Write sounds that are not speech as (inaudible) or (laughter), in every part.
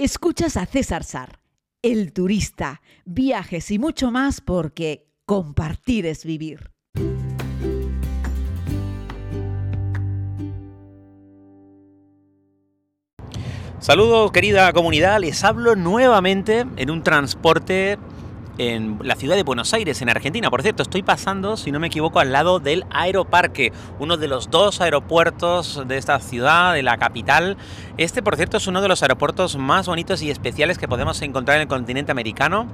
Escuchas a César Sar, el turista, viajes y mucho más porque compartir es vivir. Saludos querida comunidad, les hablo nuevamente en un transporte en la ciudad de Buenos Aires, en Argentina. Por cierto, estoy pasando, si no me equivoco, al lado del Aeroparque, uno de los dos aeropuertos de esta ciudad, de la capital. Este, por cierto, es uno de los aeropuertos más bonitos y especiales que podemos encontrar en el continente americano.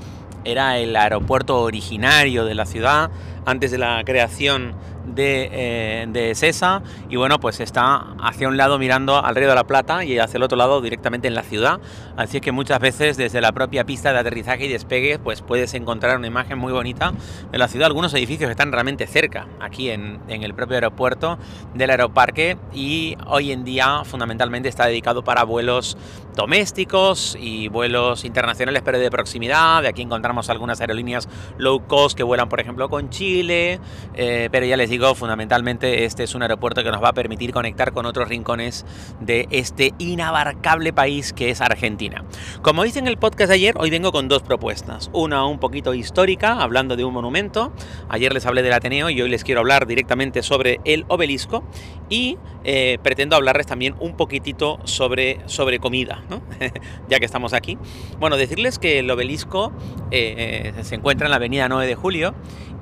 Era el aeropuerto originario de la ciudad antes de la creación de, eh, de, CESA y bueno pues está hacia un lado mirando al río de la Plata y hacia el otro lado directamente en la ciudad. Así es que muchas veces desde la propia pista de aterrizaje y despegue pues puedes encontrar una imagen muy bonita de la ciudad. Algunos edificios están realmente cerca aquí en, en el propio aeropuerto del aeroparque y hoy en día fundamentalmente está dedicado para vuelos domésticos y vuelos internacionales pero de proximidad. De aquí encontramos algunas aerolíneas low cost que vuelan por ejemplo con Chile eh, pero ya les fundamentalmente este es un aeropuerto que nos va a permitir conectar con otros rincones de este inabarcable país que es Argentina. Como hice en el podcast de ayer, hoy vengo con dos propuestas. Una un poquito histórica, hablando de un monumento. Ayer les hablé del Ateneo y hoy les quiero hablar directamente sobre el obelisco. Y eh, pretendo hablarles también un poquitito sobre, sobre comida, ¿no? (laughs) ya que estamos aquí. Bueno, decirles que el obelisco eh, se encuentra en la avenida 9 de Julio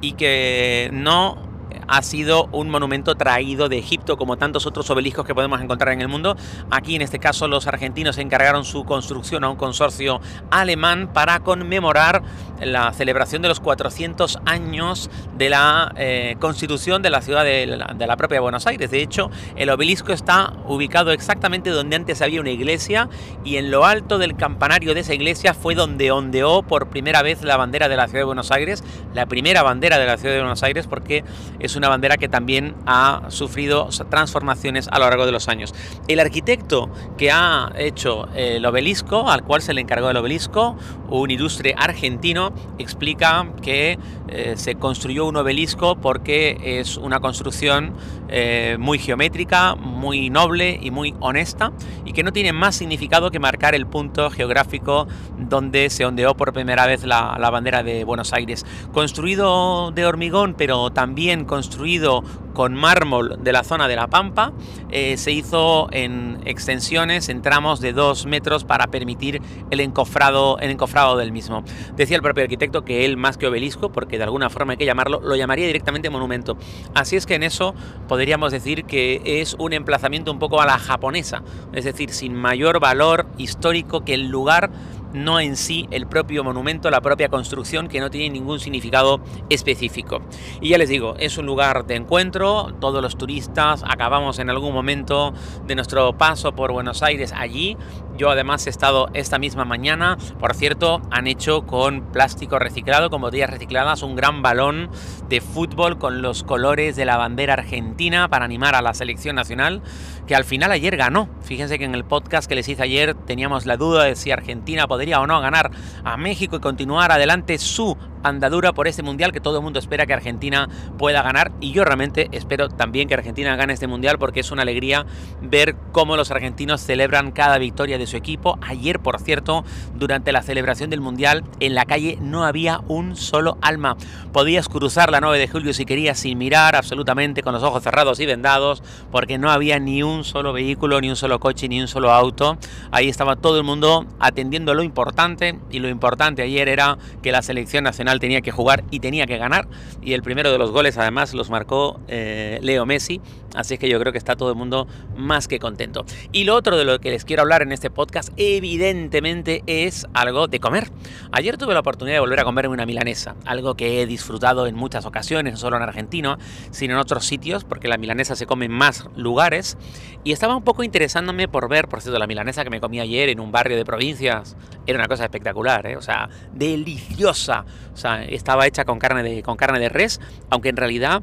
y que no ha sido un monumento traído de Egipto, como tantos otros obeliscos que podemos encontrar en el mundo. Aquí, en este caso, los argentinos encargaron su construcción a un consorcio alemán para conmemorar la celebración de los 400 años de la eh, constitución de la ciudad de la, propia Buenos Aires. De hecho, el obelisco está ubicado exactamente donde antes había una iglesia y en lo alto del campanario de esa iglesia fue donde ondeó por primera vez la bandera de la ciudad de Buenos Aires, la primera bandera de la ciudad de Buenos Aires, porque es una bandera que también ha sufrido transformaciones a lo largo de los años. El arquitecto que ha hecho el obelisco, al cual se le encargó el obelisco, un ilustre argentino, explica que eh, se construyó un obelisco porque es una construcción eh, muy geométrica, muy noble y muy honesta y que no tiene más significado que marcar el punto geográfico donde se ondeó por primera vez la, la bandera de Buenos Aires. Construido de hormigón, pero también construido con mármol de la zona de la Pampa, eh, se hizo en extensiones, en tramos de dos metros para permitir el encofrado, el encofrado del mismo. Decía el propio arquitecto que él, más que obelisco, porque de alguna forma hay que llamarlo, lo llamaría directamente monumento. Así es que en eso podríamos decir que es un emplazamiento un poco a la japonesa, es decir, sin mayor valor histórico que el lugar no en sí el propio monumento, la propia construcción, que no tiene ningún significado específico. Y ya les digo, es un lugar de encuentro, todos los turistas acabamos en algún momento de nuestro paso por Buenos Aires allí. Yo además he estado esta misma mañana, por cierto, han hecho con plástico reciclado, con botellas recicladas, un gran balón de fútbol con los colores de la bandera argentina para animar a la selección nacional, que al final ayer ganó. Fíjense que en el podcast que les hice ayer teníamos la duda de si Argentina o no ganar a México y continuar adelante su andadura por este mundial que todo el mundo espera que Argentina pueda ganar y yo realmente espero también que Argentina gane este mundial porque es una alegría ver cómo los argentinos celebran cada victoria de su equipo. Ayer, por cierto, durante la celebración del mundial en la calle no había un solo alma. Podías cruzar la 9 de julio si querías sin mirar absolutamente con los ojos cerrados y vendados porque no había ni un solo vehículo, ni un solo coche, ni un solo auto. Ahí estaba todo el mundo atendiendo lo importante y lo importante ayer era que la selección nacional tenía que jugar y tenía que ganar. Y el primero de los goles además los marcó eh, Leo Messi. Así es que yo creo que está todo el mundo más que contento. Y lo otro de lo que les quiero hablar en este podcast, evidentemente, es algo de comer. Ayer tuve la oportunidad de volver a comerme una milanesa, algo que he disfrutado en muchas ocasiones, no solo en Argentina, sino en otros sitios, porque la milanesa se come en más lugares. Y estaba un poco interesándome por ver, por cierto, la milanesa que me comí ayer en un barrio de provincias, era una cosa espectacular, ¿eh? o sea, deliciosa. O sea, estaba hecha con carne de, con carne de res, aunque en realidad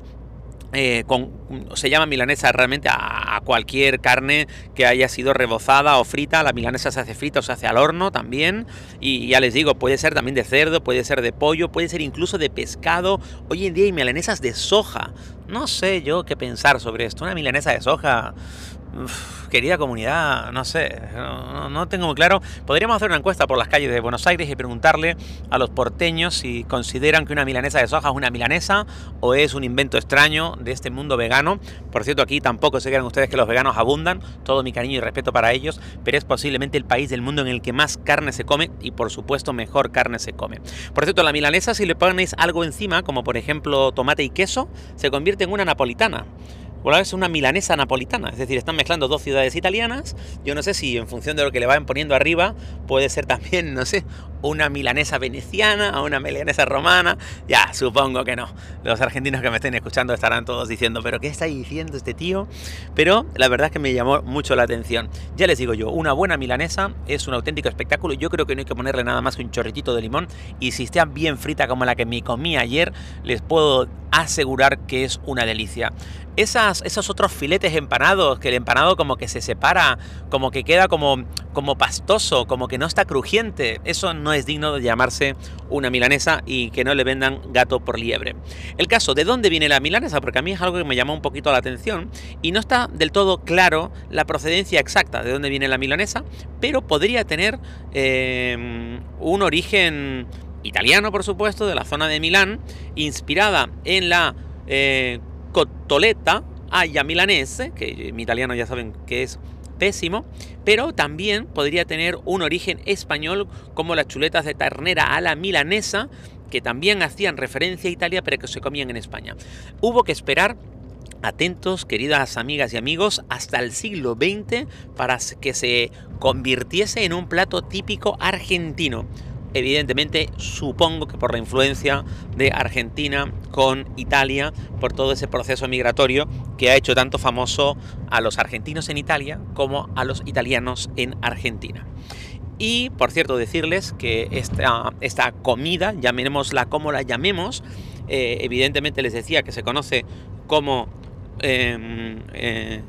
eh, con, se llama milanesa realmente a, a, cualquier carne que haya sido rebozada o frita. La milanesa se hace frita o se hace al horno también. Y ya les digo, puede ser también de cerdo, puede ser de pollo, puede ser incluso de pescado. Hoy en día hay milanesas de soja. No sé yo qué pensar sobre esto. Una milanesa de soja querida comunidad, no sé, no, tengo muy claro. Podríamos hacer una encuesta por las calles de Buenos Aires y preguntarle a los porteños si consideran que una milanesa de soja es una milanesa o es un invento extraño de este mundo vegano. Por cierto, aquí tampoco se crean ustedes que los veganos abundan, todo mi cariño y respeto para ellos, pero es posiblemente el país del mundo en el que más carne se come y por supuesto mejor carne se come. Por cierto, la milanesa si le ponéis algo encima, como por ejemplo tomate y queso, se convierte en una napolitana o es una milanesa napolitana, es decir, están mezclando dos ciudades italianas. Yo no sé si en función de lo que le vayan poniendo arriba puede ser también, no sé, una milanesa veneciana o una milanesa romana. Ya, supongo que no. Los argentinos que me estén escuchando estarán todos diciendo, pero ¿qué está diciendo este tío? Pero la verdad es que me llamó mucho la atención. Ya les digo yo, una buena milanesa es un auténtico espectáculo. Yo creo que no hay que ponerle nada más que un chorritito de limón. Y si está bien frita como la que me comí ayer, les puedo asegurar que es una delicia esos otros filetes empanados, que el empanado como que se separa, como que queda como, como pastoso, como que no está crujiente, eso no es digno de llamarse una milanesa y que no le vendan gato por liebre. El caso, ¿de dónde viene la milanesa? Porque a mí es algo que me llamó un poquito la atención y no está del todo claro la procedencia exacta de dónde viene la milanesa, pero podría tener eh, un origen italiano, por supuesto, de la zona de Milán, inspirada en la eh, cotoleta haya milanese, que mi italiano ya saben que es pésimo, pero también podría tener un origen español como las chuletas de ternera a la milanesa, que también hacían referencia a Italia, pero que se comían en España. Hubo que esperar atentos, queridas amigas y amigos, hasta el siglo XX para que se convirtiese en un plato típico argentino evidentemente supongo que por la influencia de Argentina con Italia, por todo ese proceso migratorio que ha hecho tanto famoso a los argentinos en Italia como a los italianos en Argentina. Y por cierto, decirles que esta, esta comida, llamémosla como la llamemos, eh, evidentemente les decía que se conoce como em, eh,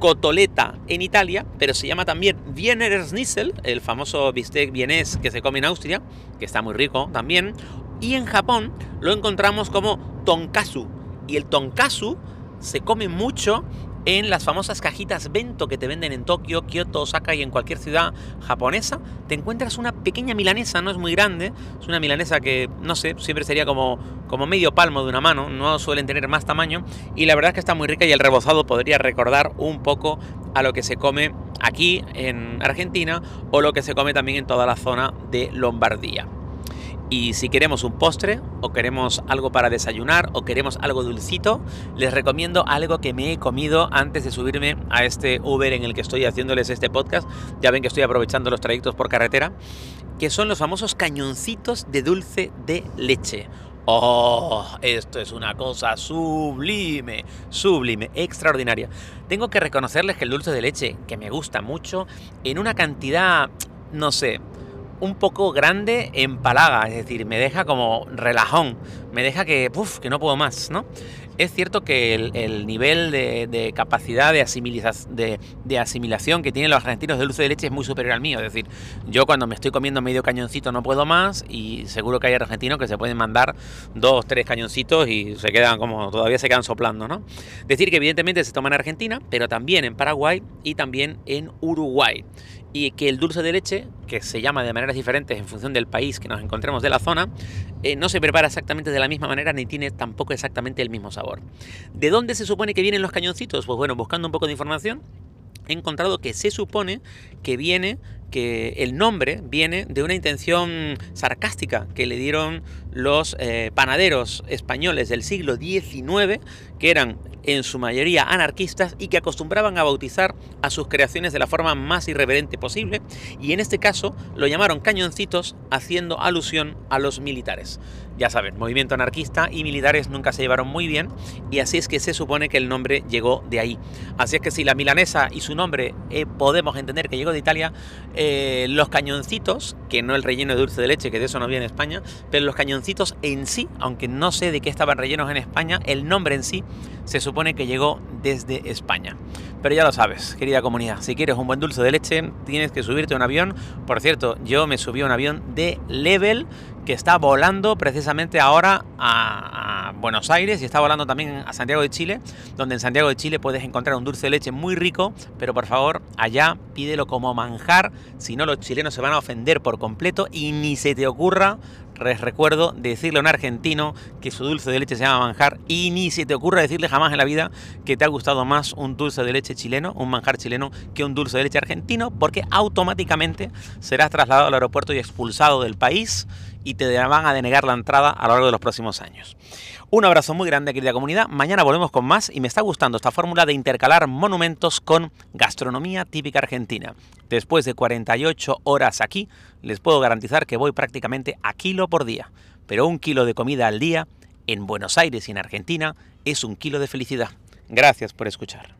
cotoleta en Italia, pero se llama también Wiener Schnitzel, el famoso bistec vienés que se come en Austria, que está muy rico también. Y en Japón lo encontramos como tonkatsu. Y el tonkatsu se come mucho en las famosas cajitas Bento que te venden en Tokio, Kioto, Osaka y en cualquier ciudad japonesa, te encuentras una pequeña milanesa, no es muy grande, es una milanesa que, no sé, siempre sería como, como medio palmo de una mano, no suelen tener más tamaño, y la verdad es que está muy rica y el rebozado podría recordar un poco a lo que se come aquí en Argentina o lo que se come también en toda la zona de Lombardía. Y si queremos un postre o queremos algo para desayunar o queremos algo dulcito, les recomiendo algo que me he comido antes de subirme a este Uber en el que estoy haciéndoles este podcast. Ya ven que estoy aprovechando los trayectos por carretera, que son los famosos cañoncitos de dulce de leche. Oh, esto es una cosa sublime, sublime, extraordinaria. Tengo que reconocerles que el dulce de leche, que me gusta mucho, en una cantidad, no sé, un poco grande en palaga, es decir, me deja como relajón, me deja que, que no puedo más, ¿no? Es cierto que el, nivel de, capacidad de, de, asimilación que tienen los argentinos de dulce de leche es muy superior al mío. Es decir, yo cuando me estoy comiendo medio cañoncito no puedo más y seguro que hay argentinos que se pueden mandar dos, tres cañoncitos y se quedan como, todavía se quedan soplando, ¿no? Decir que evidentemente se toma en Argentina, pero también en Paraguay y también en Uruguay y que el dulce de leche, que se llama de maneras diferentes en función del país que nos encontremos de la zona, eh, no se prepara exactamente de la misma manera ni tiene tampoco exactamente el mismo sabor. ¿De dónde se supone que vienen los cañoncitos? Pues bueno, buscando un poco de información, he encontrado que se supone que viene que el nombre viene de una intención sarcástica que le dieron los eh, panaderos españoles del siglo XIX, que eran en su mayoría anarquistas y que acostumbraban a bautizar a sus creaciones de la forma más irreverente posible, y en este caso lo llamaron cañoncitos haciendo alusión a los militares. Ya saben, movimiento anarquista y militares nunca se llevaron muy bien, y así es que se supone que el nombre llegó de ahí. Así es que si la milanesa y su nombre eh, podemos entender que llegó de Italia, eh, los cañoncitos, que no el relleno de dulce de leche, que de eso no viene en España, pero los cañoncitos en sí, aunque no sé de qué estaban rellenos en España, el nombre en sí se supone que llegó desde España. Pero ya lo sabes, querida comunidad, si quieres un buen dulce de leche, tienes que subirte a un avión. Por cierto, yo me subí a un avión de Level que está volando precisamente ahora a, Buenos Aires y está volando también a Santiago de Chile, donde en Santiago de Chile puedes encontrar un dulce de leche muy rico, pero por favor allá pídelo como manjar, si no los chilenos se van a ofender por completo y ni se te ocurra les recuerdo decirle a un argentino que su dulce de leche se llama manjar y ni se te ocurra decirle jamás en la vida que te ha gustado más un dulce de leche chileno, un manjar chileno, que un dulce de leche argentino, porque automáticamente serás trasladado al aeropuerto y expulsado del país y te van a denegar la entrada a lo largo de los próximos años. Un abrazo muy grande, querida comunidad. Mañana volvemos con más y me está gustando esta fórmula de intercalar monumentos con gastronomía típica argentina. Después de 48 horas aquí, les puedo garantizar que voy prácticamente a kilo por día. Pero un kilo de comida al día en Buenos Aires y en Argentina es un kilo de felicidad. Gracias por escuchar.